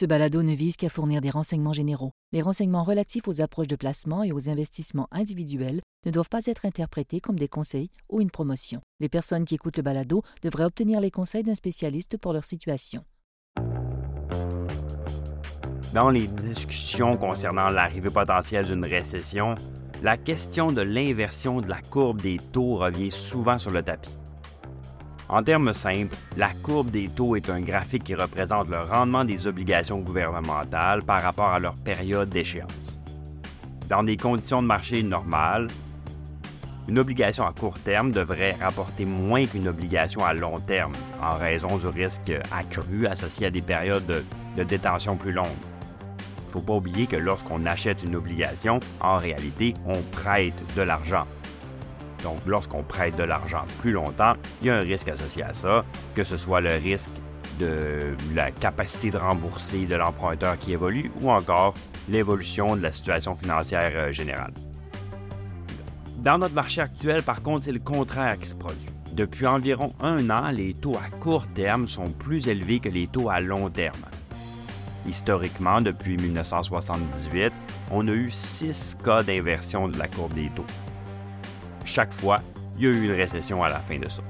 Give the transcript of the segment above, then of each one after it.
Ce balado ne vise qu'à fournir des renseignements généraux. Les renseignements relatifs aux approches de placement et aux investissements individuels ne doivent pas être interprétés comme des conseils ou une promotion. Les personnes qui écoutent le balado devraient obtenir les conseils d'un spécialiste pour leur situation. Dans les discussions concernant l'arrivée potentielle d'une récession, la question de l'inversion de la courbe des taux revient souvent sur le tapis. En termes simples, la courbe des taux est un graphique qui représente le rendement des obligations gouvernementales par rapport à leur période d'échéance. Dans des conditions de marché normales, une obligation à court terme devrait rapporter moins qu'une obligation à long terme en raison du risque accru associé à des périodes de, détention plus longues. Il ne faut pas oublier que lorsqu'on achète une obligation, en réalité, on prête de l'argent. Donc, lorsqu'on prête de l'argent plus longtemps, il y a un risque associé à ça, que ce soit le risque de la capacité de rembourser de l'emprunteur qui évolue ou encore l'évolution de la situation financière euh, générale. Dans notre marché actuel, par contre, c'est le contraire qui se produit. Depuis environ un an, les taux à court terme sont plus élevés que les taux à long terme. Historiquement, depuis 1978, on a eu six cas d'inversion de la courbe des taux chaque fois, il y a eu une récession à la fin de ça.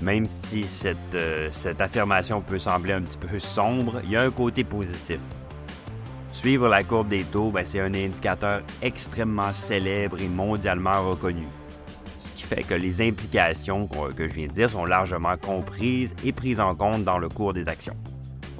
Même si cette, euh, cette affirmation peut sembler un petit peu sombre, il y a un côté positif. Suivre la courbe des taux, ben, c'est un indicateur extrêmement célèbre et mondialement reconnu. Ce qui fait que les implications que je viens de dire sont largement comprises et prises en compte dans le cours des actions.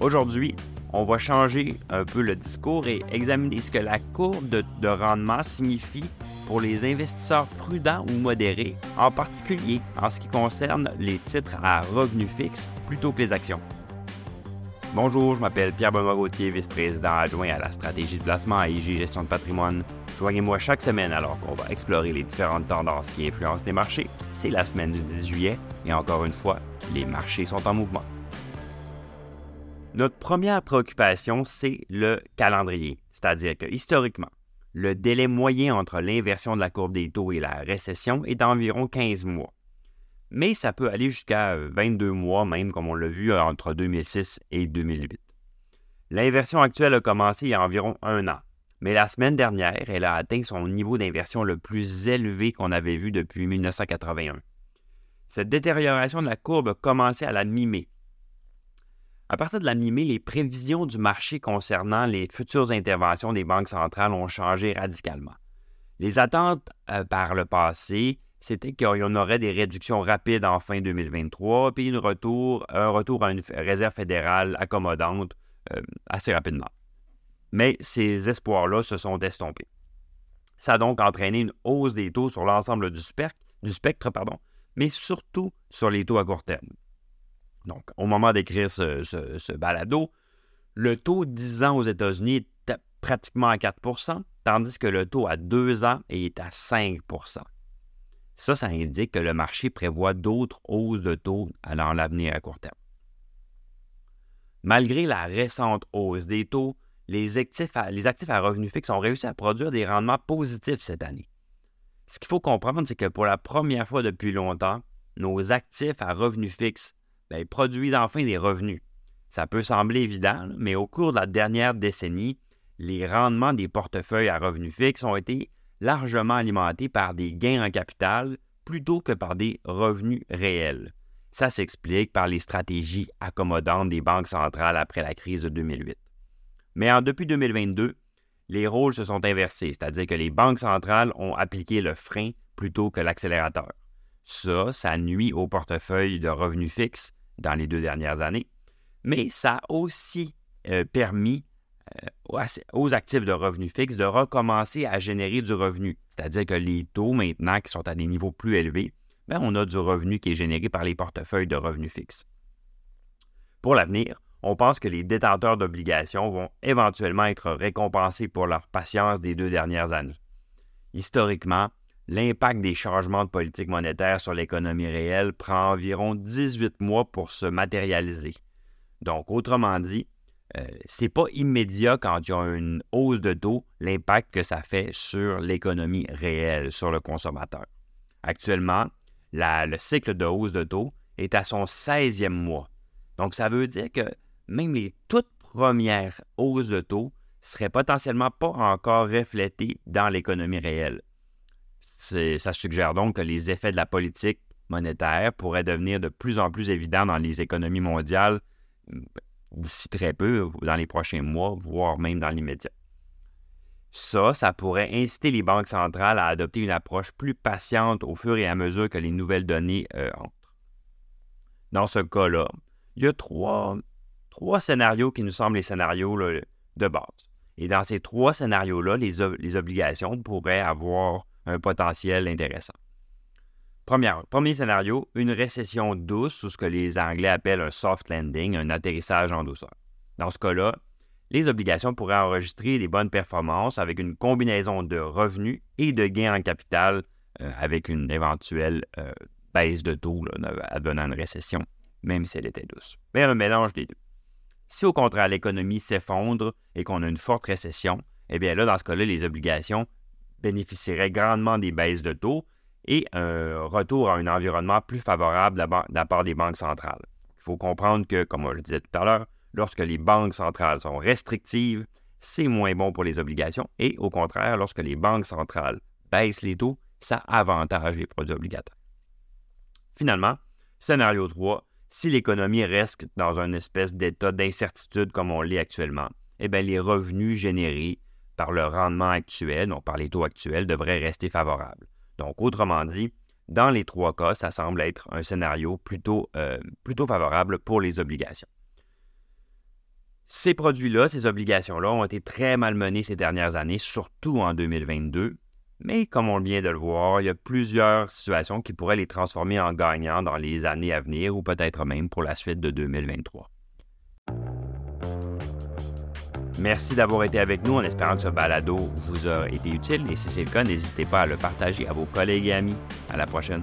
Aujourd'hui, on va changer un peu le discours et examiner ce que la courbe de rendement signifie pour les investisseurs prudents ou modérés, en particulier en ce qui concerne les titres à revenu fixe plutôt que les actions. Bonjour, je m'appelle Pierre-Benoît Gauthier, vice-président adjoint à la stratégie de placement à IG Gestion de patrimoine. Joignez-moi chaque semaine alors qu'on va explorer les différentes tendances qui influencent les marchés. C'est la semaine du 10 juillet et encore une fois, les marchés sont en mouvement. Notre première préoccupation, c'est le calendrier, c'est-à-dire que historiquement, le délai moyen entre l'inversion de la courbe des taux et la récession est d'environ 15 mois. Mais ça peut aller jusqu'à 22 euh, mois même, comme on l'a vu euh, entre 2006 et 2008. L'inversion actuelle a commencé il y a environ un an, mais la semaine dernière, elle a atteint son niveau d'inversion le plus élevé qu'on avait vu depuis 1981. Cette détérioration de la courbe a commencé à la mi-mai, à partir de la mi-mai, les prévisions du marché concernant les futures interventions des banques centrales ont changé radicalement. Les attentes euh, par le passé, c'était qu'il y en aurait des réductions rapides en fin 2023, puis retour, un retour à une réserve fédérale accommodante euh, assez rapidement. Mais ces espoirs-là se sont estompés. Ça a donc entraîné une hausse des taux sur l'ensemble du, spectre, du spectre, pardon, mais surtout sur les taux à court terme. Donc, au moment d'écrire ce, balado, le taux 10 ans aux États-Unis est pratiquement à 4% tandis que le taux à 2 ans est à 5% Ça, ça indique que le marché prévoit d'autres hausses de taux dans l'avenir à court terme. Malgré la récente hausse des taux, les actifs, à, les actifs à revenus fixes ont réussi à produire des rendements positifs cette année. Ce qu'il faut comprendre, c'est que pour la première fois depuis longtemps, nos actifs à revenus fixes ben, produisent enfin des revenus. Ça peut sembler évident, mais au cours de la dernière décennie, les rendements des portefeuilles à revenus fixes ont été largement alimentés par des gains en capital plutôt que par des revenus réels. Ça s'explique par les stratégies accommodantes des banques centrales après la crise de 2008. Mais en depuis 2022, les rôles se sont inversés, c'est-à-dire que les banques centrales ont appliqué le frein plutôt que l'accélérateur. Ça, ça nuit au portefeuille de revenus fixes dans les deux dernières années, mais ça a aussi euh, permis euh, aux actifs de revenus fixes de recommencer à générer du revenu. C'est-à-dire que les taux maintenant qui sont à des niveaux plus élevés, bien, on a du revenu qui est généré par les portefeuilles de revenus fixes. Pour l'avenir, on pense que les détenteurs d'obligations vont éventuellement être récompensés pour leur patience des deux dernières années. Historiquement, l'impact des changements de politique monétaire sur l'économie réelle prend environ 18 mois pour se matérialiser. Donc, autrement dit, euh, c'est pas immédiat quand il y a une hausse de taux, l'impact que ça fait sur l'économie réelle, sur le consommateur. Actuellement, le cycle de hausse de taux est à son 16e mois. Donc, ça veut dire que même les toutes premières hausses de taux seraient potentiellement pas encore reflétées dans l'économie réelle. Ça suggère donc que les effets de la politique monétaire pourraient devenir de plus en plus évidents dans les économies mondiales d'ici très peu, dans les prochains mois, voire même dans l'immédiat. Ça, ça pourrait inciter les banques centrales à adopter une approche plus patiente au fur et à mesure que les nouvelles données euh, entrent. Dans ce cas-là, il y a trois, trois, scénarios qui nous semblent les scénarios de base. Et dans ces trois scénarios-là, les, obligations pourraient avoir un potentiel intéressant. premier scénario, une récession douce ou ce que les Anglais appellent un soft landing, un atterrissage en douceur. Dans ce cas-là, les obligations pourraient enregistrer des bonnes performances avec une combinaison de revenus et de gains en capital euh, avec une éventuelle euh, baisse de taux advenant une récession, même si elle était douce. Mais un mélange des deux. Si au contraire l'économie s'effondre et qu'on a une forte récession, eh bien là, dans ce cas-là, les obligations bénéficieraient grandement des baisses de taux et un retour à un environnement plus favorable de la part des banques centrales. Il faut comprendre que, comme je disais tout à l'heure, lorsque les banques centrales sont restrictives, c'est moins bon pour les obligations et au contraire, lorsque les banques centrales baissent les taux, ça avantage les produits obligataires. Finalement, scénario 3, si l'économie reste dans une espèce d'état d'incertitude comme on l'est actuellement, eh bien, les revenus générés par le rendement actuel, donc par les taux actuels, devraient rester favorables. Donc, autrement dit, dans les trois cas, ça semble être un scénario plutôt, euh, plutôt favorable pour les obligations. Ces produits-là, ces obligations-là ont été très malmenés ces dernières années, surtout en 2022. Mais comme on vient de le voir, il y a plusieurs situations qui pourraient les transformer en gagnants dans les années à venir ou peut-être même pour la suite de 2023. Merci d'avoir été avec nous en espérant que ce balado vous a été utile et si c'est le cas, n'hésitez pas à le partager à vos collègues et amis. À la prochaine.